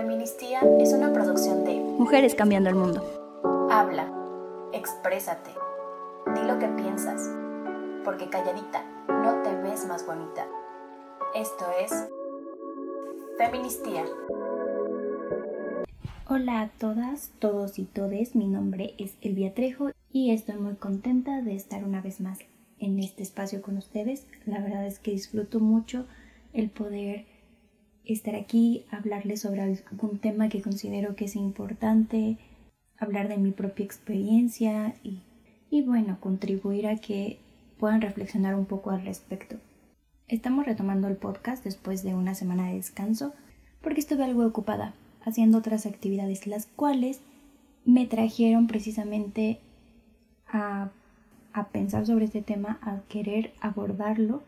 Feministía es una producción de Mujeres Cambiando el Mundo. Habla, exprésate, di lo que piensas, porque calladita no te ves más bonita. Esto es Feministía. Hola a todas, todos y todes, mi nombre es Elvia Trejo y estoy muy contenta de estar una vez más en este espacio con ustedes. La verdad es que disfruto mucho el poder estar aquí, hablarles sobre algún tema que considero que es importante, hablar de mi propia experiencia y, y bueno, contribuir a que puedan reflexionar un poco al respecto. Estamos retomando el podcast después de una semana de descanso porque estuve algo ocupada haciendo otras actividades, las cuales me trajeron precisamente a, a pensar sobre este tema, a querer abordarlo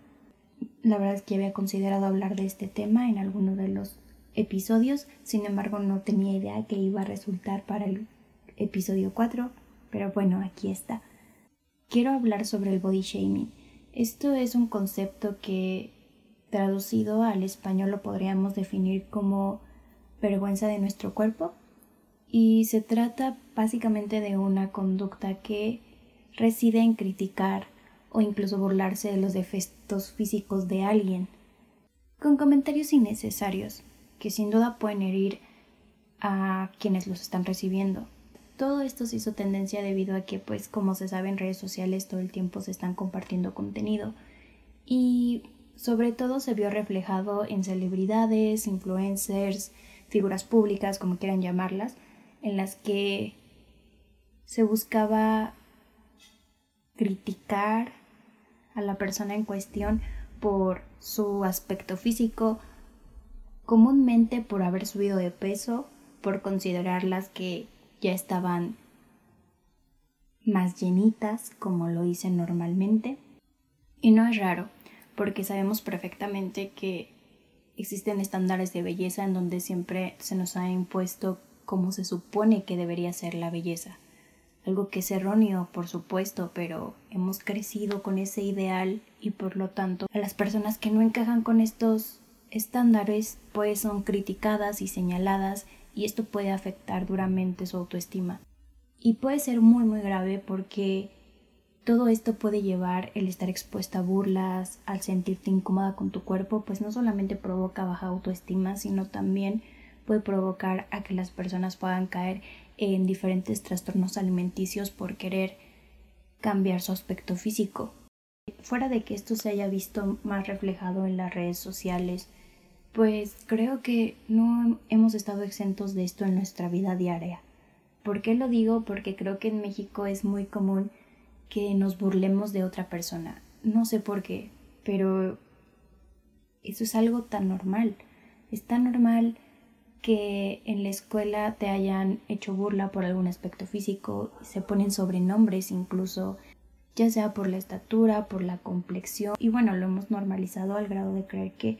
la verdad es que había considerado hablar de este tema en alguno de los episodios, sin embargo no tenía idea que iba a resultar para el episodio 4, pero bueno, aquí está. Quiero hablar sobre el body shaming. Esto es un concepto que traducido al español lo podríamos definir como vergüenza de nuestro cuerpo y se trata básicamente de una conducta que reside en criticar, o incluso burlarse de los defectos físicos de alguien, con comentarios innecesarios que sin duda pueden herir a quienes los están recibiendo. Todo esto se hizo tendencia debido a que, pues, como se sabe en redes sociales, todo el tiempo se están compartiendo contenido y sobre todo se vio reflejado en celebridades, influencers, figuras públicas, como quieran llamarlas, en las que se buscaba criticar a la persona en cuestión por su aspecto físico, comúnmente por haber subido de peso, por considerarlas que ya estaban más llenitas, como lo dicen normalmente. Y no es raro, porque sabemos perfectamente que existen estándares de belleza en donde siempre se nos ha impuesto cómo se supone que debería ser la belleza algo que es erróneo, por supuesto, pero hemos crecido con ese ideal y por lo tanto a las personas que no encajan con estos estándares pues son criticadas y señaladas y esto puede afectar duramente su autoestima. Y puede ser muy muy grave porque todo esto puede llevar el estar expuesta a burlas, al sentirte incómoda con tu cuerpo, pues no solamente provoca baja autoestima, sino también puede provocar a que las personas puedan caer en diferentes trastornos alimenticios por querer cambiar su aspecto físico. Fuera de que esto se haya visto más reflejado en las redes sociales, pues creo que no hemos estado exentos de esto en nuestra vida diaria. ¿Por qué lo digo? Porque creo que en México es muy común que nos burlemos de otra persona. No sé por qué, pero eso es algo tan normal. Es tan normal que en la escuela te hayan hecho burla por algún aspecto físico, se ponen sobrenombres incluso, ya sea por la estatura, por la complexión, y bueno, lo hemos normalizado al grado de creer que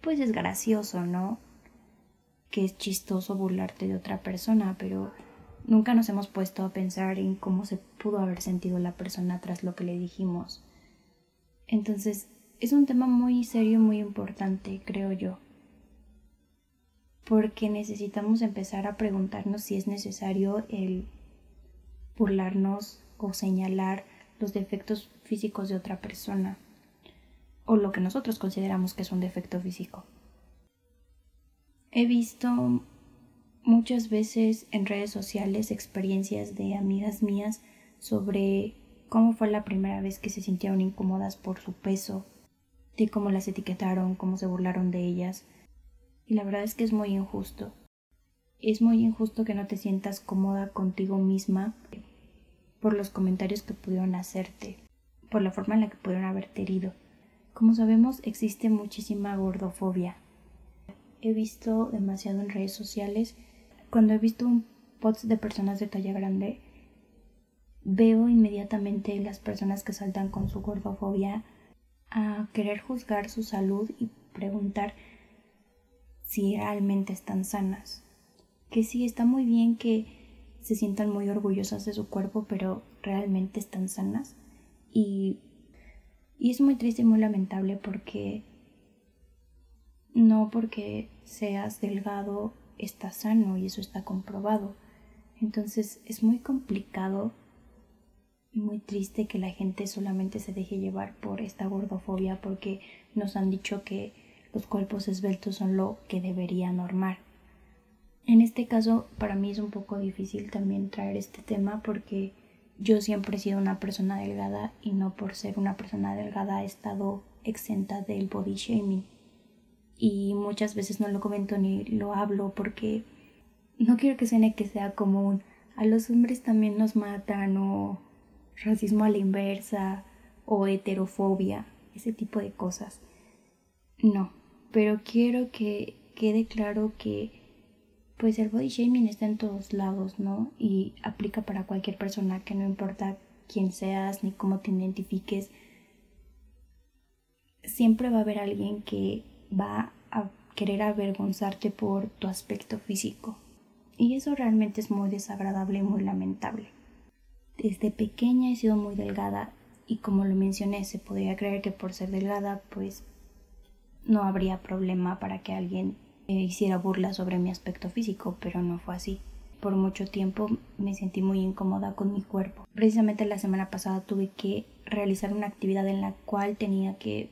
pues es gracioso, ¿no? Que es chistoso burlarte de otra persona, pero nunca nos hemos puesto a pensar en cómo se pudo haber sentido la persona tras lo que le dijimos. Entonces, es un tema muy serio, muy importante, creo yo porque necesitamos empezar a preguntarnos si es necesario el burlarnos o señalar los defectos físicos de otra persona o lo que nosotros consideramos que es un defecto físico. He visto muchas veces en redes sociales experiencias de amigas mías sobre cómo fue la primera vez que se sintieron incómodas por su peso, de cómo las etiquetaron, cómo se burlaron de ellas, y la verdad es que es muy injusto. Es muy injusto que no te sientas cómoda contigo misma por los comentarios que pudieron hacerte, por la forma en la que pudieron haberte herido. Como sabemos, existe muchísima gordofobia. He visto demasiado en redes sociales. Cuando he visto un post de personas de talla grande, veo inmediatamente las personas que saltan con su gordofobia a querer juzgar su salud y preguntar si realmente están sanas. Que sí, está muy bien que se sientan muy orgullosas de su cuerpo, pero realmente están sanas. Y, y es muy triste y muy lamentable porque no porque seas delgado está sano y eso está comprobado. Entonces es muy complicado y muy triste que la gente solamente se deje llevar por esta gordofobia porque nos han dicho que los cuerpos esbeltos son lo que debería normar. En este caso, para mí es un poco difícil también traer este tema porque yo siempre he sido una persona delgada y no por ser una persona delgada he estado exenta del body shaming. Y muchas veces no lo comento ni lo hablo porque no quiero que suene que sea común. A los hombres también nos matan o racismo a la inversa o heterofobia, ese tipo de cosas. No, pero quiero que quede claro que pues el body shaming está en todos lados, ¿no? Y aplica para cualquier persona que no importa quién seas ni cómo te identifiques, siempre va a haber alguien que va a querer avergonzarte por tu aspecto físico. Y eso realmente es muy desagradable y muy lamentable. Desde pequeña he sido muy delgada y como lo mencioné, se podría creer que por ser delgada pues no habría problema para que alguien eh, hiciera burla sobre mi aspecto físico, pero no fue así. Por mucho tiempo me sentí muy incómoda con mi cuerpo. Precisamente la semana pasada tuve que realizar una actividad en la cual tenía que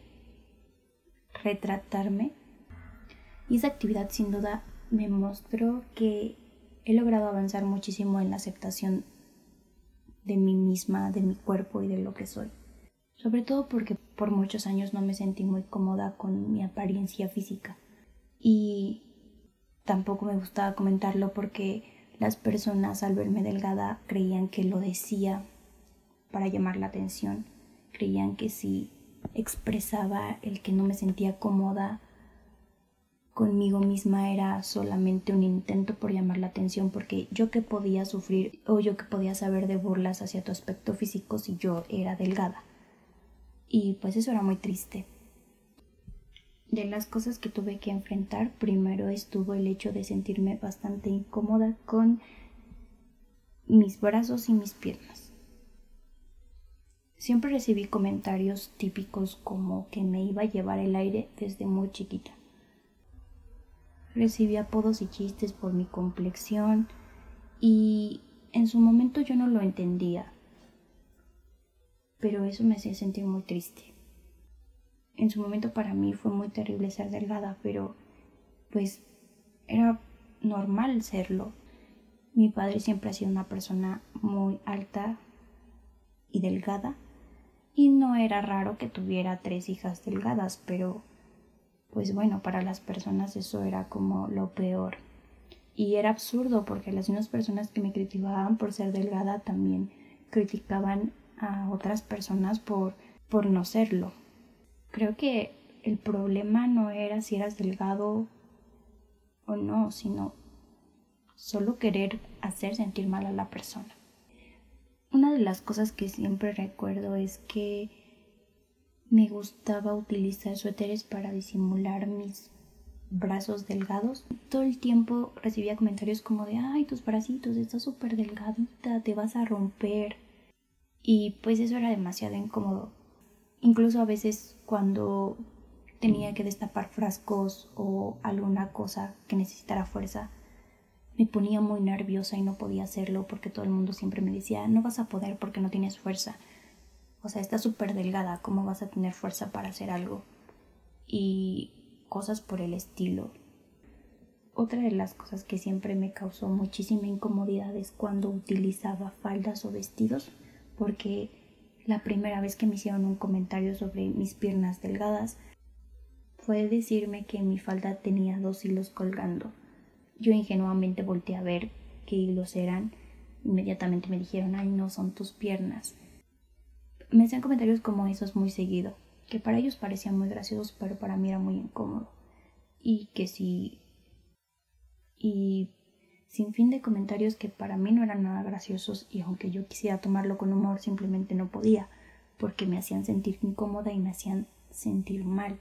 retratarme y esa actividad sin duda me mostró que he logrado avanzar muchísimo en la aceptación de mí misma, de mi cuerpo y de lo que soy. Sobre todo porque por muchos años no me sentí muy cómoda con mi apariencia física. Y tampoco me gustaba comentarlo porque las personas al verme delgada creían que lo decía para llamar la atención. Creían que si expresaba el que no me sentía cómoda conmigo misma era solamente un intento por llamar la atención porque yo que podía sufrir o yo que podía saber de burlas hacia tu aspecto físico si yo era delgada. Y pues eso era muy triste. De las cosas que tuve que enfrentar, primero estuvo el hecho de sentirme bastante incómoda con mis brazos y mis piernas. Siempre recibí comentarios típicos como que me iba a llevar el aire desde muy chiquita. Recibí apodos y chistes por mi complexión y en su momento yo no lo entendía, pero eso me hacía sentir muy triste. En su momento para mí fue muy terrible ser delgada, pero pues era normal serlo. Mi padre siempre ha sido una persona muy alta y delgada y no era raro que tuviera tres hijas delgadas, pero pues bueno, para las personas eso era como lo peor. Y era absurdo porque las mismas personas que me criticaban por ser delgada también criticaban a otras personas por, por no serlo. Creo que el problema no era si eras delgado o no, sino solo querer hacer sentir mal a la persona. Una de las cosas que siempre recuerdo es que me gustaba utilizar suéteres para disimular mis brazos delgados. Todo el tiempo recibía comentarios como de, ay, tus bracitos, estás súper delgadita, te vas a romper. Y pues eso era demasiado incómodo. Incluso a veces cuando tenía que destapar frascos o alguna cosa que necesitara fuerza, me ponía muy nerviosa y no podía hacerlo porque todo el mundo siempre me decía, no vas a poder porque no tienes fuerza. O sea, estás súper delgada, ¿cómo vas a tener fuerza para hacer algo? Y cosas por el estilo. Otra de las cosas que siempre me causó muchísima incomodidad es cuando utilizaba faldas o vestidos, porque la primera vez que me hicieron un comentario sobre mis piernas delgadas fue decirme que mi falda tenía dos hilos colgando yo ingenuamente volteé a ver qué hilos eran. Inmediatamente me dijeron, ay, no son tus piernas. Me hacían comentarios como esos muy seguido, que para ellos parecían muy graciosos, pero para mí era muy incómodo. Y que si... Y sin fin de comentarios que para mí no eran nada graciosos y aunque yo quisiera tomarlo con humor simplemente no podía, porque me hacían sentir incómoda y me hacían sentir mal.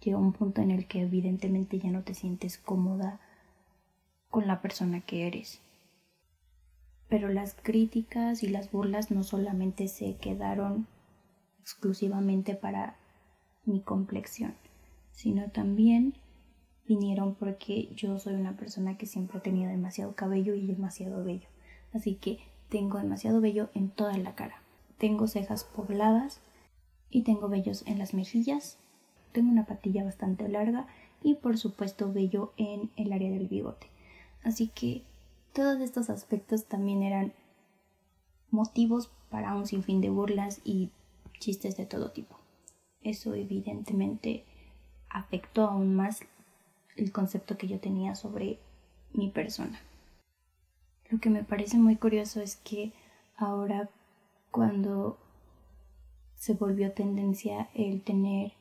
Llega un punto en el que evidentemente ya no te sientes cómoda con la persona que eres. Pero las críticas y las burlas no solamente se quedaron exclusivamente para mi complexión, sino también vinieron porque yo soy una persona que siempre ha tenido demasiado cabello y demasiado vello. Así que tengo demasiado vello en toda la cara. Tengo cejas pobladas y tengo vellos en las mejillas. Tengo una patilla bastante larga y por supuesto vello en el área del bigote. Así que todos estos aspectos también eran motivos para un sinfín de burlas y chistes de todo tipo. Eso evidentemente afectó aún más el concepto que yo tenía sobre mi persona. Lo que me parece muy curioso es que ahora cuando se volvió tendencia el tener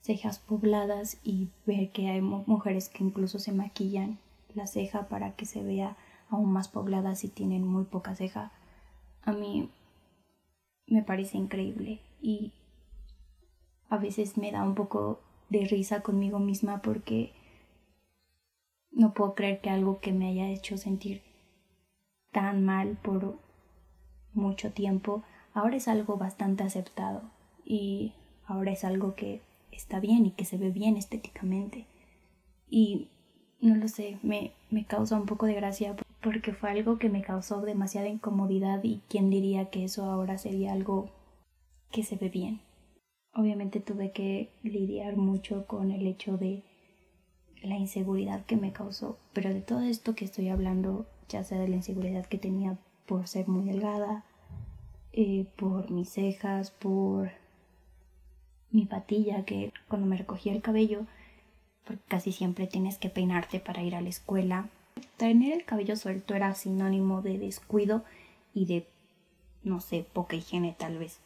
cejas pobladas y ver que hay mujeres que incluso se maquillan la ceja para que se vea aún más poblada si tienen muy poca ceja, a mí me parece increíble y a veces me da un poco de risa conmigo misma porque no puedo creer que algo que me haya hecho sentir tan mal por mucho tiempo ahora es algo bastante aceptado y ahora es algo que está bien y que se ve bien estéticamente. Y no lo sé, me, me causa un poco de gracia porque fue algo que me causó demasiada incomodidad y quién diría que eso ahora sería algo que se ve bien. Obviamente tuve que lidiar mucho con el hecho de la inseguridad que me causó, pero de todo esto que estoy hablando, ya sea de la inseguridad que tenía por ser muy delgada, eh, por mis cejas, por mi patilla, que cuando me recogía el cabello, porque casi siempre tienes que peinarte para ir a la escuela. Tener el cabello suelto era sinónimo de descuido y de, no sé, poca higiene tal vez.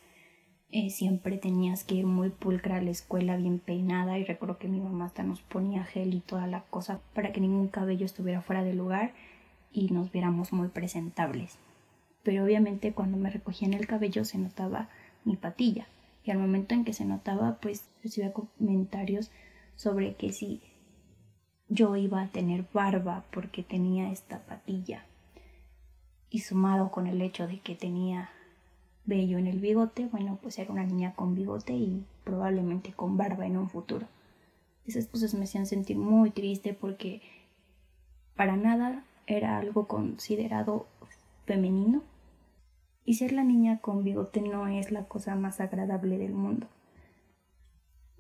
Eh, siempre tenías que ir muy pulcra a la escuela bien peinada y recuerdo que mi mamá hasta nos ponía gel y toda la cosa para que ningún cabello estuviera fuera de lugar y nos viéramos muy presentables. Pero obviamente cuando me recogían el cabello se notaba mi patilla y al momento en que se notaba pues recibía comentarios sobre que si yo iba a tener barba porque tenía esta patilla y sumado con el hecho de que tenía vello en el bigote, bueno, pues era una niña con bigote y probablemente con barba en un futuro. Esas cosas me hacían sentir muy triste porque para nada era algo considerado femenino. Y ser la niña con bigote no es la cosa más agradable del mundo.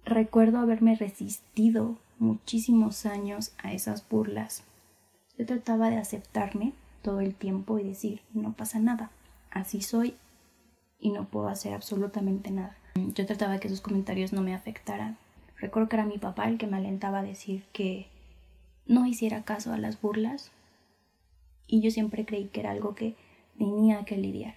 Recuerdo haberme resistido muchísimos años a esas burlas. Yo trataba de aceptarme todo el tiempo y decir, no pasa nada, así soy y no puedo hacer absolutamente nada. Yo trataba de que esos comentarios no me afectaran. Recuerdo que era mi papá el que me alentaba a decir que no hiciera caso a las burlas y yo siempre creí que era algo que tenía que lidiar.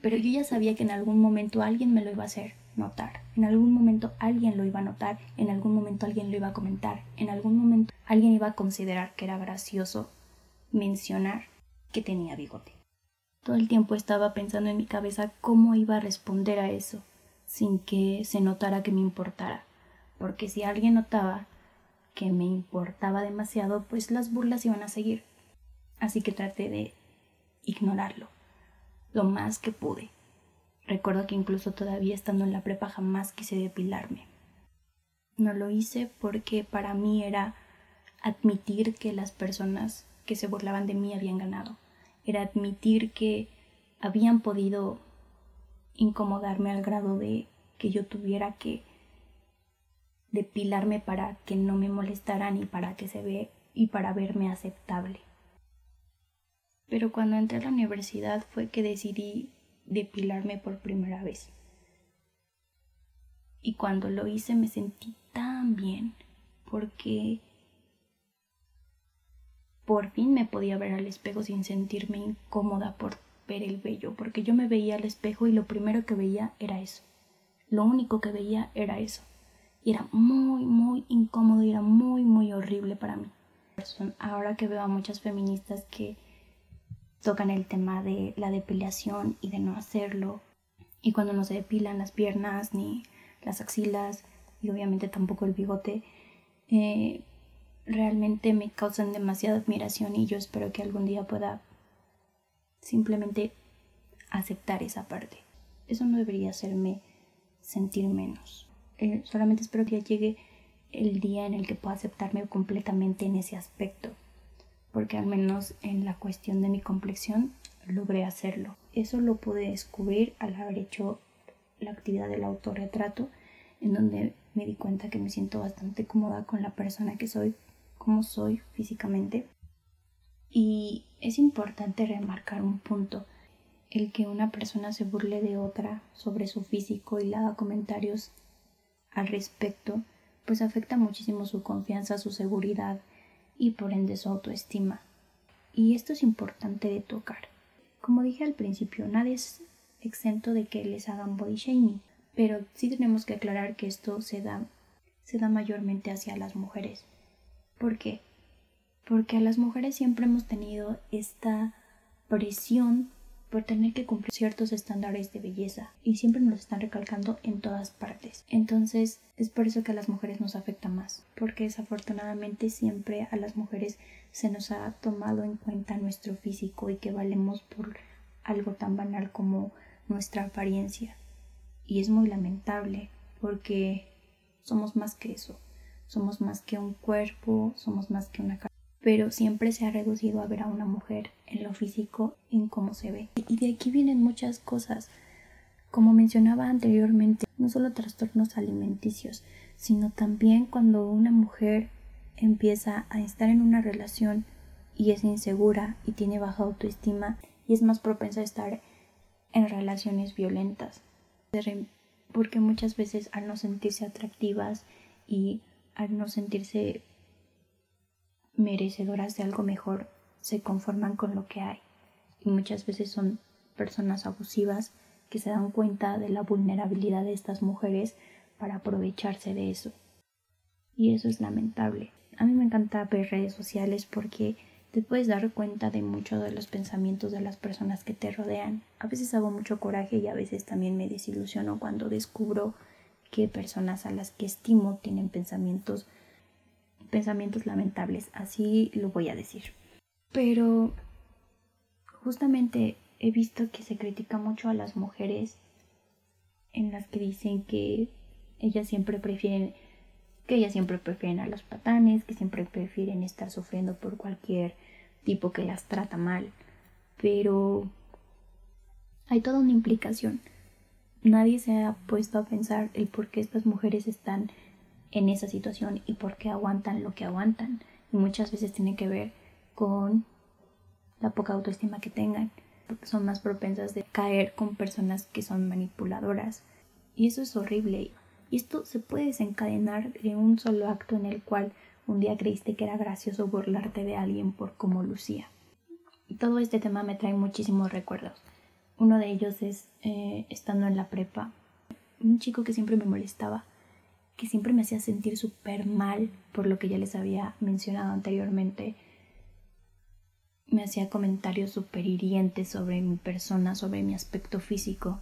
Pero yo ya sabía que en algún momento alguien me lo iba a hacer notar, en algún momento alguien lo iba a notar, en algún momento alguien lo iba a comentar, en algún momento alguien iba a considerar que era gracioso mencionar que tenía bigote. Todo el tiempo estaba pensando en mi cabeza cómo iba a responder a eso, sin que se notara que me importara, porque si alguien notaba que me importaba demasiado, pues las burlas iban a seguir. Así que traté de ignorarlo, lo más que pude. Recuerdo que incluso todavía estando en la prepa jamás quise depilarme. No lo hice porque para mí era admitir que las personas que se burlaban de mí habían ganado era admitir que habían podido incomodarme al grado de que yo tuviera que depilarme para que no me molestaran y para que se ve y para verme aceptable. Pero cuando entré a la universidad fue que decidí depilarme por primera vez. Y cuando lo hice me sentí tan bien porque por fin me podía ver al espejo sin sentirme incómoda por ver el vello, porque yo me veía al espejo y lo primero que veía era eso. Lo único que veía era eso. Y era muy, muy incómodo y era muy, muy horrible para mí. Ahora que veo a muchas feministas que tocan el tema de la depilación y de no hacerlo, y cuando no se depilan las piernas ni las axilas, y obviamente tampoco el bigote, eh, realmente me causan demasiada admiración y yo espero que algún día pueda simplemente aceptar esa parte. Eso no debería hacerme sentir menos. Eh, solamente espero que llegue el día en el que pueda aceptarme completamente en ese aspecto, porque al menos en la cuestión de mi complexión logré hacerlo. Eso lo pude descubrir al haber hecho la actividad del autorretrato, en donde me di cuenta que me siento bastante cómoda con la persona que soy, como soy físicamente. Y es importante remarcar un punto, el que una persona se burle de otra sobre su físico y le haga comentarios al respecto, pues afecta muchísimo su confianza, su seguridad y por ende su autoestima. Y esto es importante de tocar. Como dije al principio, nadie es exento de que les hagan body shaming, pero sí tenemos que aclarar que esto se da, se da mayormente hacia las mujeres. ¿Por qué? Porque a las mujeres siempre hemos tenido esta presión por tener que cumplir ciertos estándares de belleza y siempre nos están recalcando en todas partes. Entonces es por eso que a las mujeres nos afecta más, porque desafortunadamente siempre a las mujeres se nos ha tomado en cuenta nuestro físico y que valemos por algo tan banal como nuestra apariencia. Y es muy lamentable porque somos más que eso, somos más que un cuerpo, somos más que una cara pero siempre se ha reducido a ver a una mujer en lo físico, en cómo se ve. Y de aquí vienen muchas cosas. Como mencionaba anteriormente, no solo trastornos alimenticios, sino también cuando una mujer empieza a estar en una relación y es insegura y tiene baja autoestima y es más propensa a estar en relaciones violentas. Porque muchas veces al no sentirse atractivas y al no sentirse merecedoras de algo mejor se conforman con lo que hay y muchas veces son personas abusivas que se dan cuenta de la vulnerabilidad de estas mujeres para aprovecharse de eso. Y eso es lamentable. A mí me encanta ver redes sociales porque te puedes dar cuenta de muchos de los pensamientos de las personas que te rodean. A veces hago mucho coraje y a veces también me desilusiono cuando descubro que personas a las que estimo tienen pensamientos pensamientos lamentables, así lo voy a decir. Pero justamente he visto que se critica mucho a las mujeres en las que dicen que ellas siempre prefieren que ellas siempre prefieren a los patanes, que siempre prefieren estar sufriendo por cualquier tipo que las trata mal. Pero hay toda una implicación. Nadie se ha puesto a pensar el por qué estas mujeres están en esa situación y por qué aguantan lo que aguantan. Y muchas veces tiene que ver con la poca autoestima que tengan, porque son más propensas de caer con personas que son manipuladoras. Y eso es horrible. Y esto se puede desencadenar de un solo acto en el cual un día creíste que era gracioso burlarte de alguien por cómo lucía. Y todo este tema me trae muchísimos recuerdos. Uno de ellos es eh, estando en la prepa, un chico que siempre me molestaba que siempre me hacía sentir súper mal por lo que ya les había mencionado anteriormente. Me hacía comentarios súper hirientes sobre mi persona, sobre mi aspecto físico.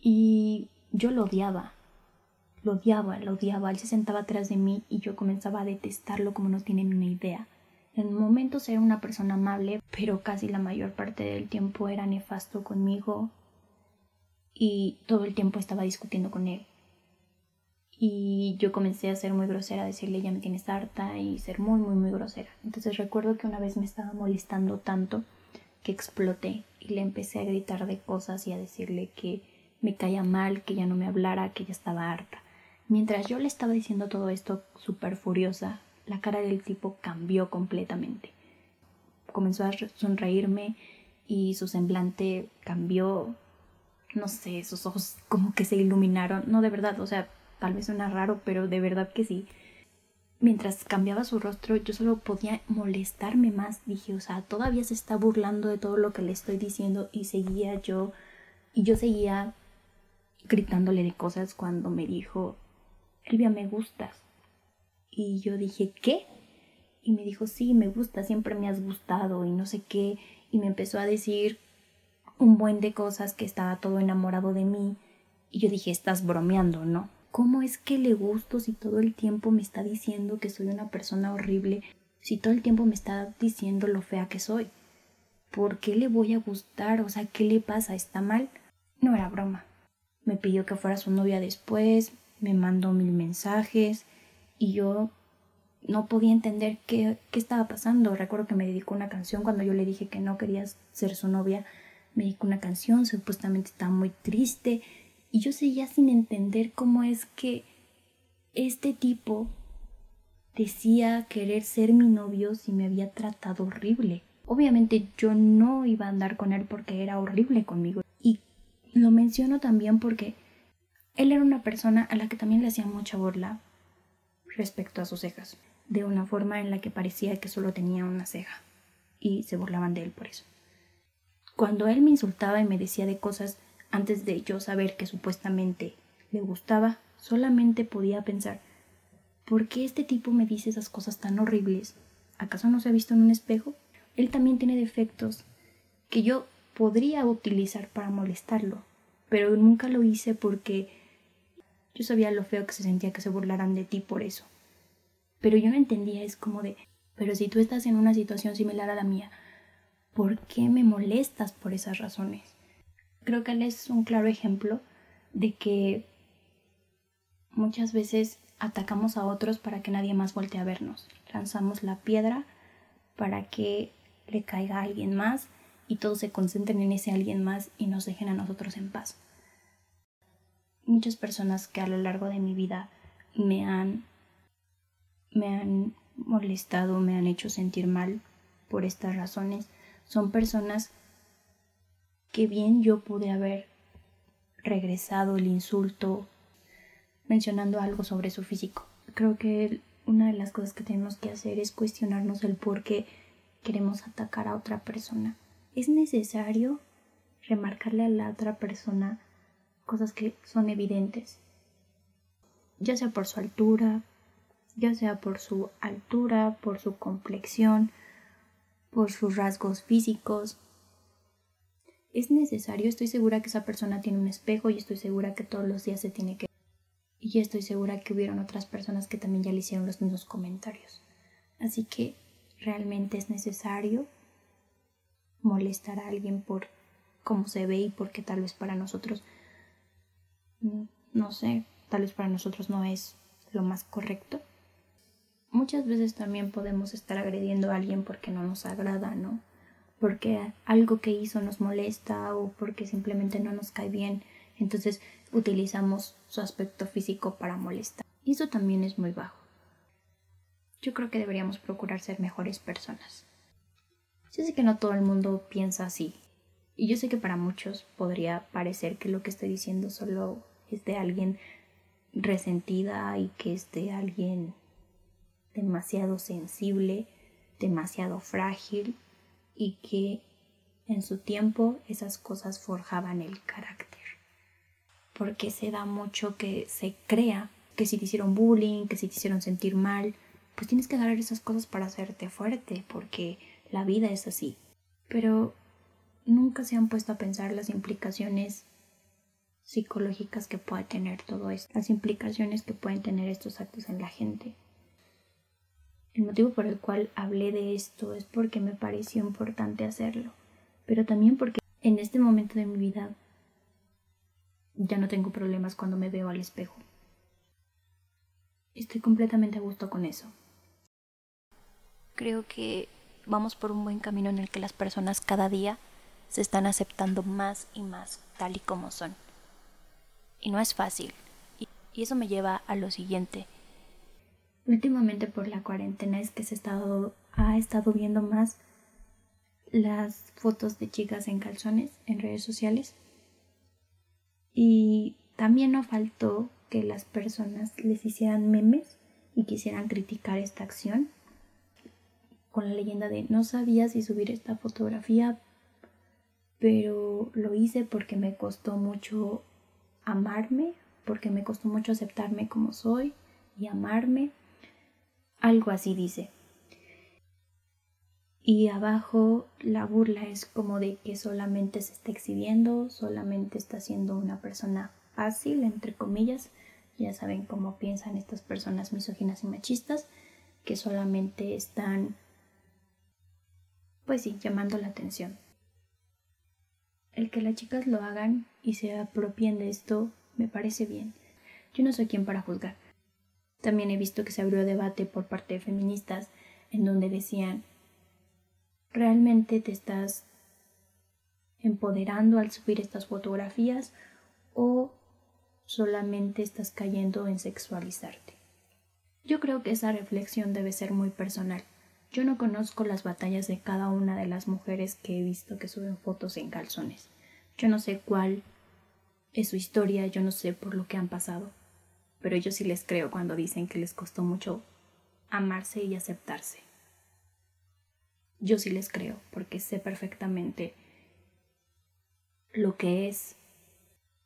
Y yo lo odiaba. Lo odiaba, lo odiaba. Él se sentaba atrás de mí y yo comenzaba a detestarlo como no tienen una idea. En momentos era una persona amable, pero casi la mayor parte del tiempo era nefasto conmigo y todo el tiempo estaba discutiendo con él y yo comencé a ser muy grosera, a decirle ya me tienes harta y ser muy muy muy grosera. Entonces recuerdo que una vez me estaba molestando tanto que exploté y le empecé a gritar de cosas y a decirle que me caía mal, que ya no me hablara, que ya estaba harta. Mientras yo le estaba diciendo todo esto súper furiosa, la cara del tipo cambió completamente. Comenzó a sonreírme y su semblante cambió, no sé, sus ojos como que se iluminaron, no de verdad, o sea, tal vez suena raro, pero de verdad que sí. Mientras cambiaba su rostro, yo solo podía molestarme más. Dije, o sea, todavía se está burlando de todo lo que le estoy diciendo y seguía yo, y yo seguía gritándole de cosas cuando me dijo, Elvia, me gustas. Y yo dije, ¿qué? Y me dijo, sí, me gusta, siempre me has gustado y no sé qué. Y me empezó a decir un buen de cosas que estaba todo enamorado de mí. Y yo dije, estás bromeando, ¿no? ¿Cómo es que le gusto si todo el tiempo me está diciendo que soy una persona horrible? Si todo el tiempo me está diciendo lo fea que soy. ¿Por qué le voy a gustar? O sea, ¿qué le pasa? ¿Está mal? No era broma. Me pidió que fuera su novia después, me mandó mil mensajes y yo no podía entender qué, qué estaba pasando. Recuerdo que me dedicó una canción cuando yo le dije que no quería ser su novia. Me dedicó una canción, supuestamente estaba muy triste y yo seguía sin entender cómo es que este tipo decía querer ser mi novio si me había tratado horrible. Obviamente yo no iba a andar con él porque era horrible conmigo. Y lo menciono también porque él era una persona a la que también le hacía mucha burla respecto a sus cejas, de una forma en la que parecía que solo tenía una ceja, y se burlaban de él por eso. Cuando él me insultaba y me decía de cosas antes de yo saber que supuestamente le gustaba, solamente podía pensar ¿Por qué este tipo me dice esas cosas tan horribles? ¿Acaso no se ha visto en un espejo? Él también tiene defectos que yo podría utilizar para molestarlo, pero nunca lo hice porque yo sabía lo feo que se sentía que se burlaran de ti por eso. Pero yo no entendía, es como de, pero si tú estás en una situación similar a la mía, ¿por qué me molestas por esas razones? Creo que él es un claro ejemplo de que muchas veces atacamos a otros para que nadie más voltee a vernos. Lanzamos la piedra para que le caiga a alguien más y todos se concentren en ese alguien más y nos dejen a nosotros en paz. Muchas personas que a lo largo de mi vida me han me han molestado, me han hecho sentir mal por estas razones, son personas que bien yo pude haber regresado el insulto mencionando algo sobre su físico. Creo que una de las cosas que tenemos que hacer es cuestionarnos el por qué queremos atacar a otra persona. ¿Es necesario remarcarle a la otra persona cosas que son evidentes? Ya sea por su altura, ya sea por su altura, por su complexión, por sus rasgos físicos. Es necesario, estoy segura que esa persona tiene un espejo y estoy segura que todos los días se tiene que y estoy segura que hubieron otras personas que también ya le hicieron los mismos comentarios. Así que realmente es necesario molestar a alguien por cómo se ve y porque tal vez para nosotros, no sé, tal vez para nosotros no es lo más correcto. Muchas veces también podemos estar agrediendo a alguien porque no nos agrada, ¿no? Porque algo que hizo nos molesta o porque simplemente no nos cae bien. Entonces utilizamos su aspecto físico para molestar. Y eso también es muy bajo. Yo creo que deberíamos procurar ser mejores personas. Yo sé que no todo el mundo piensa así. Y yo sé que para muchos podría parecer que lo que estoy diciendo solo es de alguien resentida y que es de alguien demasiado sensible, demasiado frágil y que en su tiempo esas cosas forjaban el carácter porque se da mucho que se crea que si te hicieron bullying, que si te hicieron sentir mal, pues tienes que agarrar esas cosas para hacerte fuerte, porque la vida es así. Pero nunca se han puesto a pensar las implicaciones psicológicas que puede tener todo esto, las implicaciones que pueden tener estos actos en la gente. El motivo por el cual hablé de esto es porque me pareció importante hacerlo, pero también porque en este momento de mi vida ya no tengo problemas cuando me veo al espejo. Estoy completamente a gusto con eso. Creo que vamos por un buen camino en el que las personas cada día se están aceptando más y más tal y como son. Y no es fácil. Y, eso me lleva a lo siguiente. Últimamente por la cuarentena es que se ha estado, ha estado viendo más las fotos de chicas en calzones en redes sociales y también no faltó que las personas les hicieran memes y quisieran criticar esta acción con la leyenda de no sabía si subir esta fotografía, pero lo hice porque me costó mucho amarme, porque me costó mucho aceptarme como soy y amarme. Algo así dice. Y abajo la burla es como de que solamente se está exhibiendo, solamente está siendo una persona fácil, entre comillas. Ya saben cómo piensan estas personas misóginas y machistas, que solamente están, pues sí, llamando la atención. El que las chicas lo hagan y se apropien de esto me parece bien. Yo no soy quien para juzgar. También he visto que se abrió debate por parte de feministas en donde decían, ¿realmente te estás empoderando al subir estas fotografías o solamente estás cayendo en sexualizarte? Yo creo que esa reflexión debe ser muy personal. Yo no conozco las batallas de cada una de las mujeres que he visto que suben fotos en calzones. Yo no sé cuál es su historia, yo no sé por lo que han pasado, pero yo sí les creo cuando dicen que les costó mucho amarse y aceptarse. Yo sí les creo porque sé perfectamente lo que es.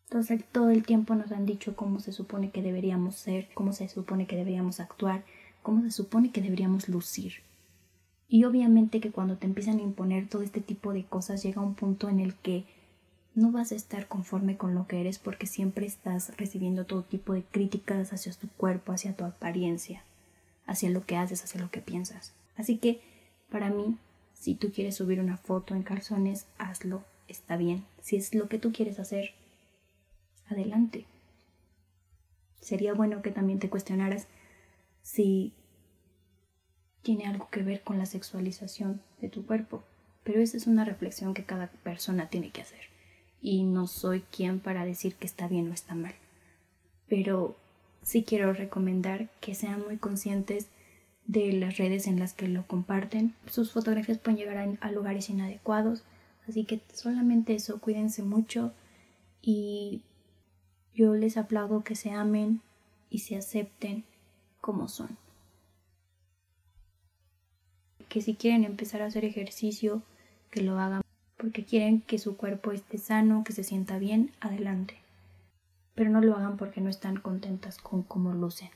Entonces todo el tiempo nos han dicho cómo se supone que deberíamos ser, cómo se supone que deberíamos actuar, cómo se supone que deberíamos lucir. Y obviamente que cuando te empiezan a imponer todo este tipo de cosas llega un punto en el que no vas a estar conforme con lo que eres porque siempre estás recibiendo todo tipo de críticas hacia tu cuerpo, hacia tu apariencia, hacia lo que haces, hacia lo que piensas. Así que, para mí, si tú quieres subir una foto en calzones, hazlo, está bien. Si es lo que tú quieres hacer, adelante. Sería bueno que también te cuestionaras si tiene algo que ver con la sexualización de tu cuerpo, pero esa es una reflexión que cada persona tiene que hacer y no soy quien para decir que está bien o está mal. Pero sí quiero recomendar que sean muy conscientes de las redes en las que lo comparten. Sus fotografías pueden llegar a, lugares inadecuados, así que solamente eso, cuídense mucho y yo les aplaudo que se amen y se acepten como son. Que si quieren empezar a hacer ejercicio, que lo hagan porque quieren que su cuerpo esté sano, que se sienta bien, adelante. Pero no lo hagan porque no están contentas con cómo lucen.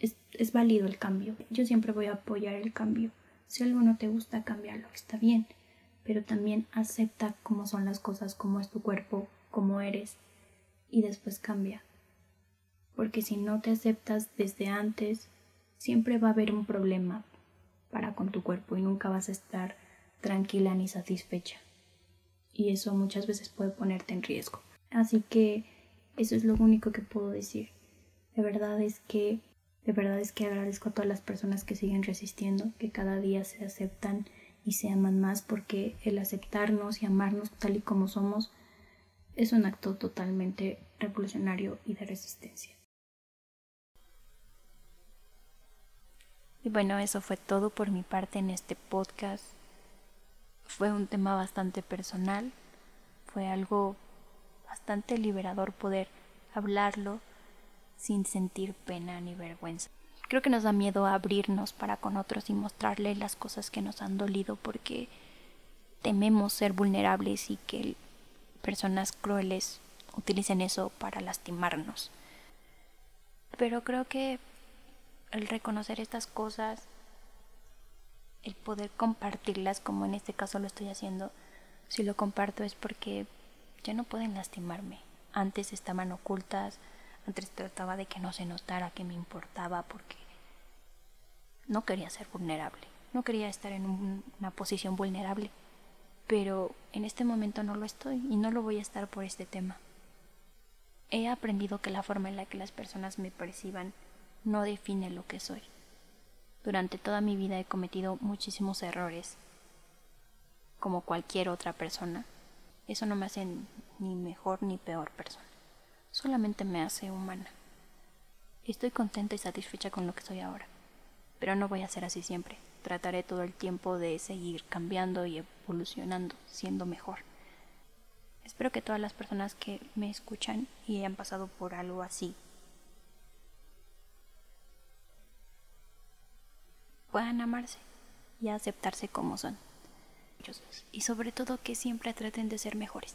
Es, es válido el cambio. Yo siempre voy a apoyar el cambio. Si algo no te gusta, cámbialo, está bien. Pero también acepta cómo son las cosas, cómo es tu cuerpo, cómo eres, y después cambia. Porque si no te aceptas desde antes, siempre va a haber un problema para con tu cuerpo y nunca vas a estar tranquila ni satisfecha. Y eso muchas veces puede ponerte en riesgo. Así que eso es lo único que puedo decir. De verdad es que de verdad es que agradezco a todas las personas que siguen resistiendo, que cada día se aceptan y se aman más porque el aceptarnos y amarnos tal y como somos es un acto totalmente revolucionario y de resistencia. Y bueno, eso fue todo por mi parte en este podcast fue un tema bastante personal, fue algo bastante liberador poder hablarlo sin sentir pena ni vergüenza. Creo que nos da miedo abrirnos para con otros y mostrarle las cosas que nos han dolido porque tememos ser vulnerables y que personas crueles utilicen eso para lastimarnos. Pero creo que el reconocer estas cosas el poder compartirlas como en este caso lo estoy haciendo, si lo comparto es porque ya no pueden lastimarme. Antes estaban ocultas, antes trataba de que no se notara que me importaba porque no quería ser vulnerable, no quería estar en una posición vulnerable, pero en este momento no lo estoy y no lo voy a estar por este tema. He aprendido que la forma en la que las personas me perciban no define lo que soy. Durante toda mi vida he cometido muchísimos errores, como cualquier otra persona. Eso no me hace ni mejor ni peor persona, solamente me hace humana. Estoy contenta y satisfecha con lo que soy ahora, pero no voy a ser así siempre. Trataré todo el tiempo de seguir cambiando y evolucionando, siendo mejor. Espero que todas las personas que me escuchan y hayan pasado por algo así puedan amarse y aceptarse como son. Y sobre todo que siempre traten de ser mejores.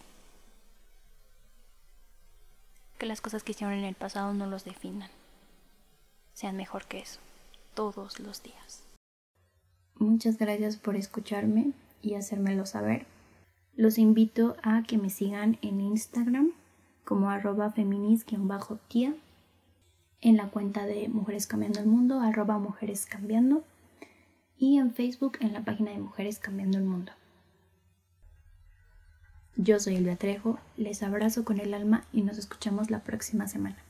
Que las cosas que hicieron en el pasado no los definan. Sean mejor que eso, todos los días. Muchas gracias por escucharme y hacérmelo saber. Los invito a que me sigan en Instagram como arroba feminis-tía, en la cuenta de Mujeres Cambiando el Mundo, arroba Mujeres Cambiando y en Facebook en la página de Mujeres Cambiando el Mundo. Yo soy Elvia Trejo, les abrazo con el alma y nos escuchamos la próxima semana.